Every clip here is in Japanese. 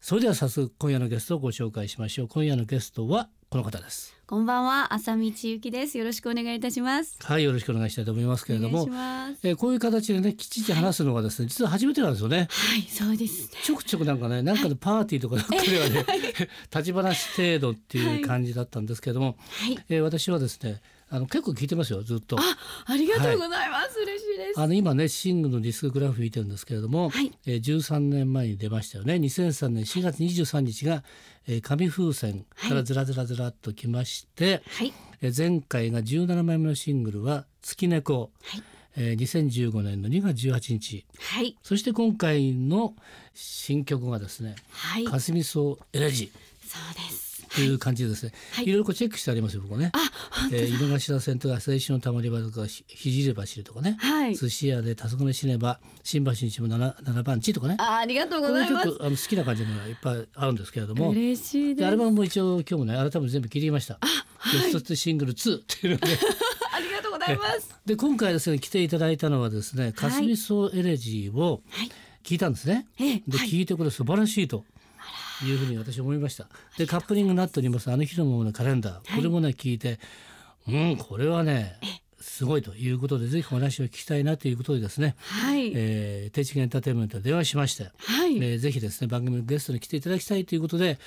それでは早速今夜のゲストをご紹介しましょう。今夜のゲストはこの方です。こんばんは、浅見千幸です。よろしくお願いいたします。はいよろしくお願いしたいと思いますけれども。えー、こういう形でねきちっと話すのがですね、はい、実は初めてなんですよね。はいそうです、ね、ちょくちょくなんかねなんかのパーティーとかなんかではね、はい、立ち話程度っていう感じだったんですけれども、はい、えー、私はですねあの結構聞いてますよずっと。あありがとうございます、はい、嬉しいです。あの今ねシングのディスクグラフ見てるんですけれども、はい、えー、13年前に出ましたよね。2003年4月23日が、えー、紙風船からずらずらずらっときまして、はい、えー、前回が17枚目のシングルは月猫、はい。えー、2015年の2月18日、はい、そして今回の新曲がですね「はい、かすみそうエレジ」そうですという感じですね、はい、いろいろこうチェックしてありますよここね。あ、えー、井の頭線とか青春のたまり場とか肘れ走るとかね、はい、寿司屋で黄昏死ねば新橋にちも七七番地とかね。あ、ありがとうございます。あの好きな感じのがいっぱいあるんですけれども、嬉しいでアルバムも一応今日もね改めて全部切りました。あ、はい、ベストシングル2っていうので。ありがとうございます。で今回ですね来ていただいたのはですね、かすみそうエレジーを聞いたんですね。はい、で、聞いてこれ素晴らしいと。いうふうに私思いました。でカップリングになっておりますあの日のままのカレンダー、これもね聞いてうんこれはねすごいということでぜひお話を聞きたいなということでですね、はい。えー、定期エンターテインメントで電話しまして、はい。えー、ぜひですね番組のゲストに来ていただきたいということで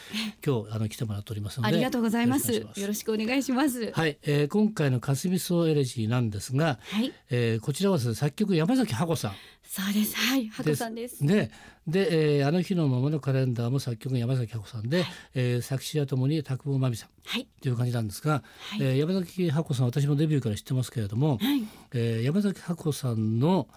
今日あの来てもらっておりますのでありがとうございます。よろしくお願いします。はい、えー、今回のかすみそうエレジーなんですが、はい。えー、こちらはですね作曲山崎ハコさんそうです。はい。ハコさんです。でで、えー、あの日のままのカレンダーも作曲山崎ハコさんで、はい、えー、作詞はともに拓保真美さん、はい、という感じなんですが、はい、えー、山崎ハコさん私もデビューから知ってますけれども、はい、えー、山崎ハコさんの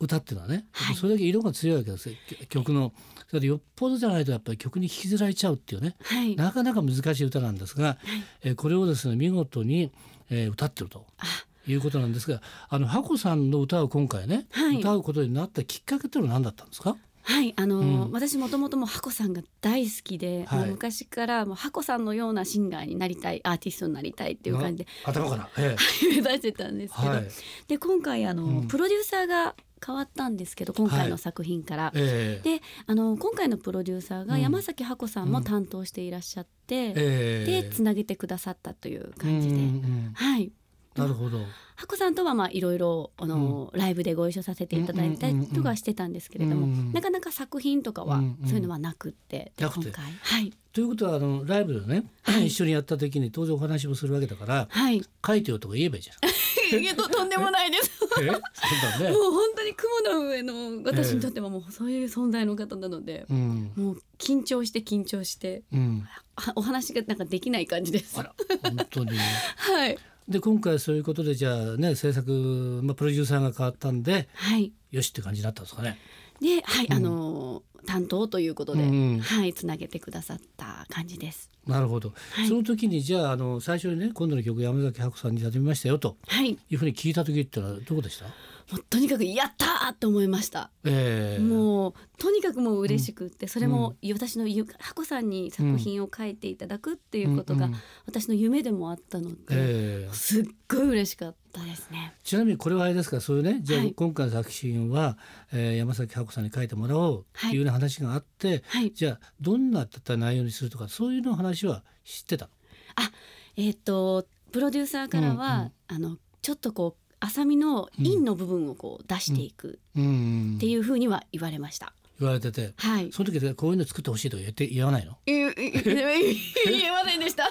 歌っていうのはね、はい、それだけ色が強いわけです曲の。それでよっぽどじゃないとやっぱり曲に聴きづらいちゃうっていうね、はい、なかなか難しい歌なんですが、はい、えー、これをですね見事に、えー、歌ってると。いうことなんですが、あのハコさんの歌を今回ね、はい、歌うことになったきっかけっていうのは何だったんですか？はいあの、うん、私もともともハコさんが大好きで、はい、昔からもうハコさんのようなシンガーになりたいアーティストになりたいっていう感じで。頭から、ええ、目指してたんですけど、はい、で今回あの、うん、プロデューサーが変わったんですけど今回の作品から、はいえ。ー、であの今回のプロデューサーが山崎ハコさんも担当していらっしゃって、うんでつなげてくださったという感じで、うんうん、はいなるほど。ハコさんとはまあいろいろあの、うん、ライブでご一緒させていただいたりとかしてたんですけれども、うんうん、なかなか作品とかはそういうのはなくって、うんうん、今回はい。ということはあのライブでね、はい、一緒にやった時に当然お話もするわけだから、はい、書いてよとか言えばいいじゃん。いやととんでもないです。ね。もう本当に雲の上の私にとってはもうそういう存在の方なので、うん、もう緊張して緊張して、うん、お話がなんかできない感じです。本当に。はい。で今回そういうことでじゃあね制作、まあ、プロデューサーが変わったんで、はい、よしって感じだったんですかね。ではい、うん、あの担当ということで、うん、はいつなげてくださった感じです。なるほど、はい、その時にじゃああの最初にね今度の曲山崎白さんにやってみましたよと、はい、いうふうに聞いた時ってのはどうでした？もうとにかくやったと思いました、えー、もうとにかくもう嬉しくって、うん、それも私のゆ箱さんに作品を書いていただくっていうことが私の夢でもあったので、えー、すっごい嬉しかったですね。ちなみにこれはあれですか？そういうねじゃあ今回の作品は、えー、山崎箱さんに書いてもらおうっていうような話があって、はい、じゃあどんな内容にするとかそういうの話は知ってたあえっ、ー、とプロデューサーからは、うんうん、あのちょっとこう浅見の陰の部分をこう出していくっていうふうには言われました。言われてて、はい、その時でこういうの作ってほしいとか言って言わないの？言言わないでした。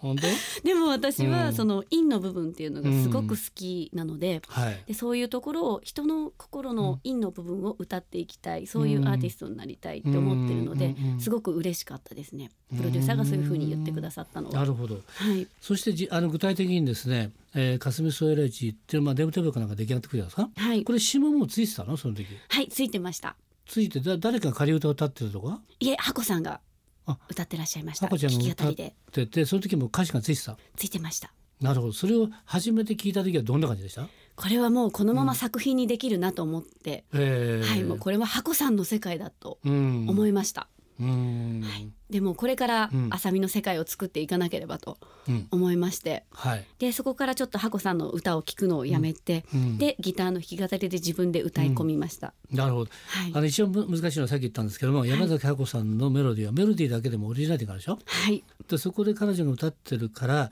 本当？でも私はその陰の部分っていうのがすごく好きなのででそういうところを人の心の陰の部分を歌っていきたいそういうアーティストになりたいって思ってるので、すごく嬉しかったですねプロデューサーがそういうふうに言ってくださったのは。なるほど、はい、そしてじあの具体的にですねえー、かすみソエレジっていうまあデブテーブかなんか出来上がってくるじゃないですか？はい。これ下もついてたの？その時。はいついてました。ついてだ誰か仮歌を歌ってるとか？いえハコさんが歌ってらっしゃいました。ちゃんが歌っててその時も歌詞がついてた？ついてました。なるほど。それを初めて聞いた時はどんな感じでした？これはもうこのまま作品にできるなと思って、うん、はいもうこれは箱さんの世界だと思いました、はい、でもこれから浅見の世界を作っていかなければと思いまして、うんはい、でそこからちょっと箱さんの歌を聴くのをやめて、うん、でギターの弾き語りで自分で歌い込みました、なるほど、はい、あの一番難しいのはさっき言ったんですけども、山崎箱さんのメロディーはメロディーだけでもオリジナリティがあるでしょ？はい。でそこで彼女が歌ってるから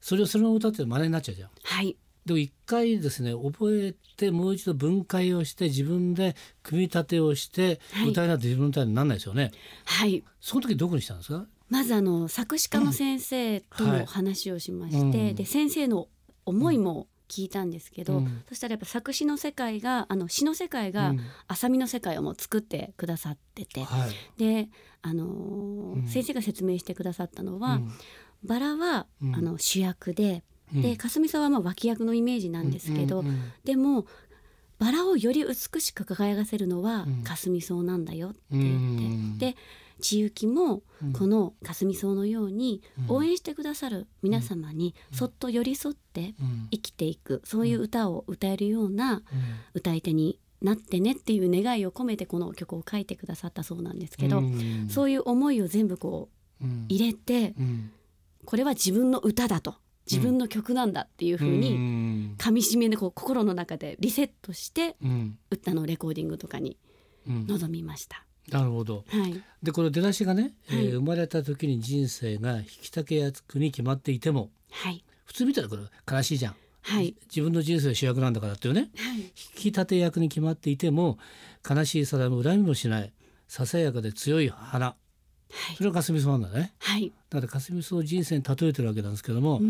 それをそのまま歌って真似になっちゃうじゃん。はいでも一回ですね覚えてもう一度分解をして自分で組み立てをして歌い。なって自分の歌にならないですよね。はい。その時どこにしたんですか？まずあの作詞家の先生とも話をしまして、うん。はい、で先生の思いも聞いたんですけど、うん、そしたらやっぱ作詞の世界があの詩の世界が浅見の世界をもう作ってくださってて、はい、であのー、先生が説明してくださったのは、バラは、あの主役ででかすみさんはまあ脇役のイメージなんですけど、でもバラをより美しく輝かせるのはかすみ草なんだよって言って、で千雪もこのかすみ草のように応援してくださる皆様にそっと寄り添って生きていく。そういう歌を歌えるような歌い手になってねっていう願いを込めてこの曲を書いてくださったそうなんですけど、そういう思いを全部こう入れて、これは自分の歌だと自分の曲なんだっていうふうにかみしめでこう心の中でリセットして歌のレコーディングとかに臨みました。なるほど、はい、でこの出だしがね、はい、えー、生まれた時に人生が引き竹役に決まっていても、はい、普通見たらこれ悲しいじゃん、はい、自分の人生主役なんだからっていうね、はい、引き立て役に決まっていても悲しいさだも恨みもしない。ささやかで強い花それが霞草なんだね、はい、だから霞草を人生に例えてるわけなんですけども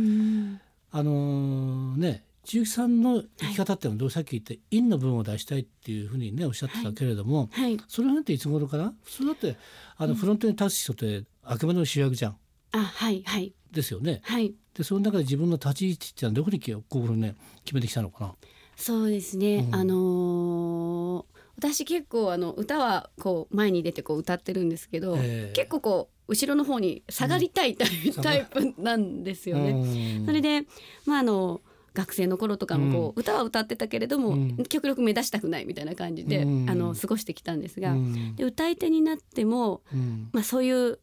あのー、ね千雪さんの生き方っていうのはどうさっき言って陰の分を出したいっていうふうにねおっしゃってたけれども、はい。はい、それなんていつ頃かな普通だってあのフロントに立つ人ってあくまでも主役じゃん。あはいはい。ですよね。はい、でその中で自分の立ち位置っていうのはどこにこうね決めてきたのかな？そうですね、うん、あのー私結構あの歌はこう前に出てこう歌ってるんですけど、えー、結構こう後ろの方に下がりたいタイプなんですよね。それでまああの学生の頃とかもこう、歌は歌ってたけれども、極力目指したくないみたいな感じで、あの過ごしてきたんですが、で歌い手になっても、まあ、そういう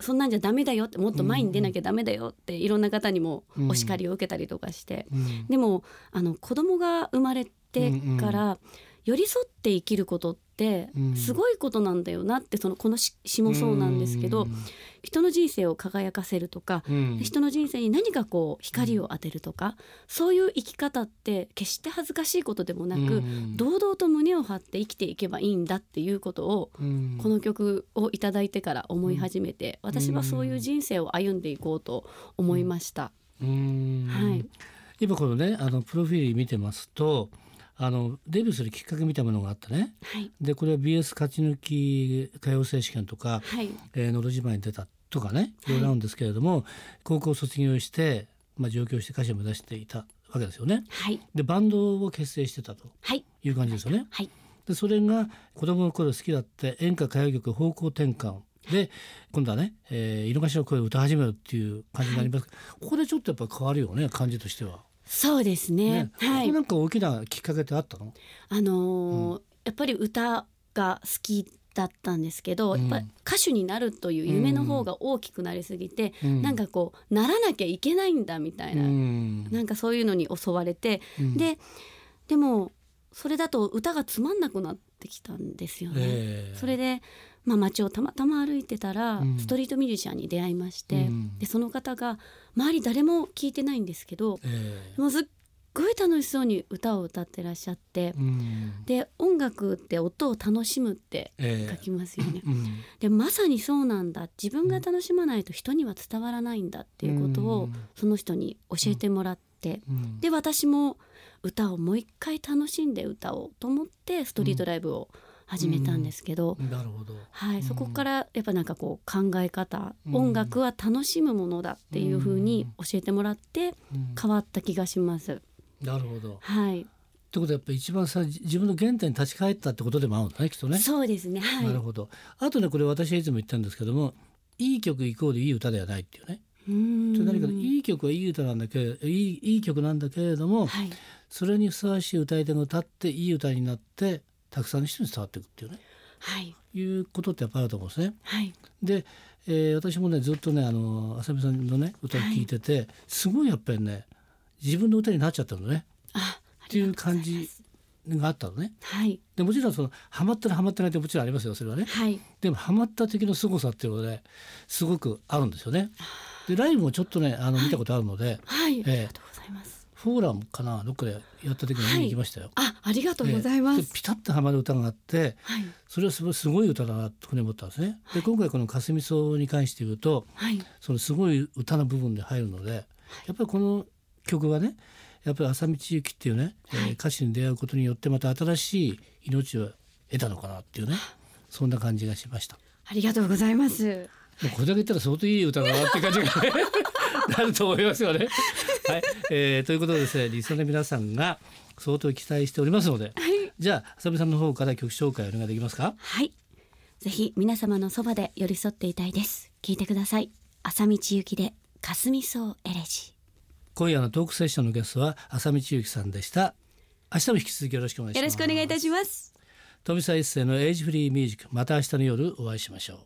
そんなんじゃダメだよってもっと前に出なきゃダメだよっていろんな方にもお叱りを受けたりとかして、でもあの子供が生まれてから、寄り添って生きることってすごいことなんだよなってそのこの詩もそうなんですけど、人の人生を輝かせるとか、人の人生に何かこう光を当てるとか、そういう生き方って決して恥ずかしいことでもなく、堂々と胸を張って生きていけばいいんだっていうことを、この曲を頂いてから思い始めて、私はそういう人生を歩んでいこうと思いました。はい、今このねあのプロフィール見てますとあのデビューするきっかけみたいなものがあってね、はい、でこれは BS 勝ち抜き歌謡選手権とか「はい。えー、のど自慢」に出たとかねい。ろいろあるんですけれども、はい、高校卒業して、まあ、上京して歌手を目指していたわけですよね。はい、でバンドを結成してたとい。う感じですよね。はい、でそれが子供の頃好きだって演歌歌謡曲方向転換で今度はね、えー、色頭の声を歌い始めるっていう感じになります、はい、ここでちょっとやっぱ変わるよね感じとしては。そうですね。ねはい。なんか大きなきっかけってあったの？あのーうん、やっぱり歌が好きだったんですけど、やっぱり歌手になるという夢の方が大きくなりすぎて、うん、なんかこうならなきゃいけないんだみたいな、うん、なんかそういうのに襲われて、うん、ででもそれだと歌がつまんなくなってきたんですよね。えー、それでまあ、街をたまたま歩いてたら、ストリートミュージシャンに出会いまして、うん、でその方が周り誰も聞いてないんですけど、えー、もうすっごい楽しそうに歌を歌ってらっしゃって、うん、で音楽って音を楽しむって書きますよね。えーうん、でまさにそうなんだ。自分が楽しまないと人には伝わらないんだっていうことをその人に教えてもらって、で私も歌をもう一回楽しんで歌おうと思ってストリートライブを、始めたんですけど、なるほど、はい、そこからやっぱなんかこう考え方、音楽は楽しむものだっていうふうに教えてもらって変わった気がします。なるほど、はい。ってことはやっぱ一番さ自分の原点に立ち返ったってことでもあるんだねきっとね。そうですね、はい、なるほど。あとねこれ私はいつも言ったんですけどもいい曲イコールいい歌ではないっていうね。う何かいい曲はいい歌なんだけどいいいい曲なんだけれども、はい、それにふさわしい歌い手が歌っていい歌になってたくさんの人に伝わっていくっていうね、はい、いうことってやっぱあると思うんですね。はい、で、えー、私もねずっとねあの浅見さんのね歌を聴いてて、はい、すごいやっぱりね自分の歌になっちゃったのね。あっていう感じがあったのね。はい、でもちろんそのハマったらハマってないってもちろんありますよそれはね。はい、でもハマった時の凄さっていうのはねすごくあるんですよね。でライブもちょっとねあの見たことあるので、はい、えー、ありがとうございます。フォーラムかな？どっかでやった時に見に行きましたよ。はい、あありがとうございます、えー、ピタッとはまる歌があって、はい、それはすごいすごい歌だなと思ったんですね。で今回この「かすみ草」に関して言うと、はい、そのすごい歌の部分で入るのでやっぱりこの曲はねやっぱり浅道行きっていうね、はい、えー、歌詞に出会うことによってまた新しい命を得たのかなっていうねそんな感じがしました。ありがとうございます。もうこれだけ言ったら相当いい歌だなって感じが、ね、なると思いますよね。はい、えー、ということでですねリスナーの皆さんが相当期待しておりますので、はい、じゃあ浅見さんの方から曲紹介お願いできますか？はい。ぜひ皆様のそばで寄り添っていたいです。聞いてください。浅道行きで霞草エレジ。今夜のトークセッションのゲストは浅道ゆきさんでした。明日も引き続きよろしくお願いします。よろしくお願いいたします。富澤一世のエイジフリーミュージックまた明日の夜お会いしましょう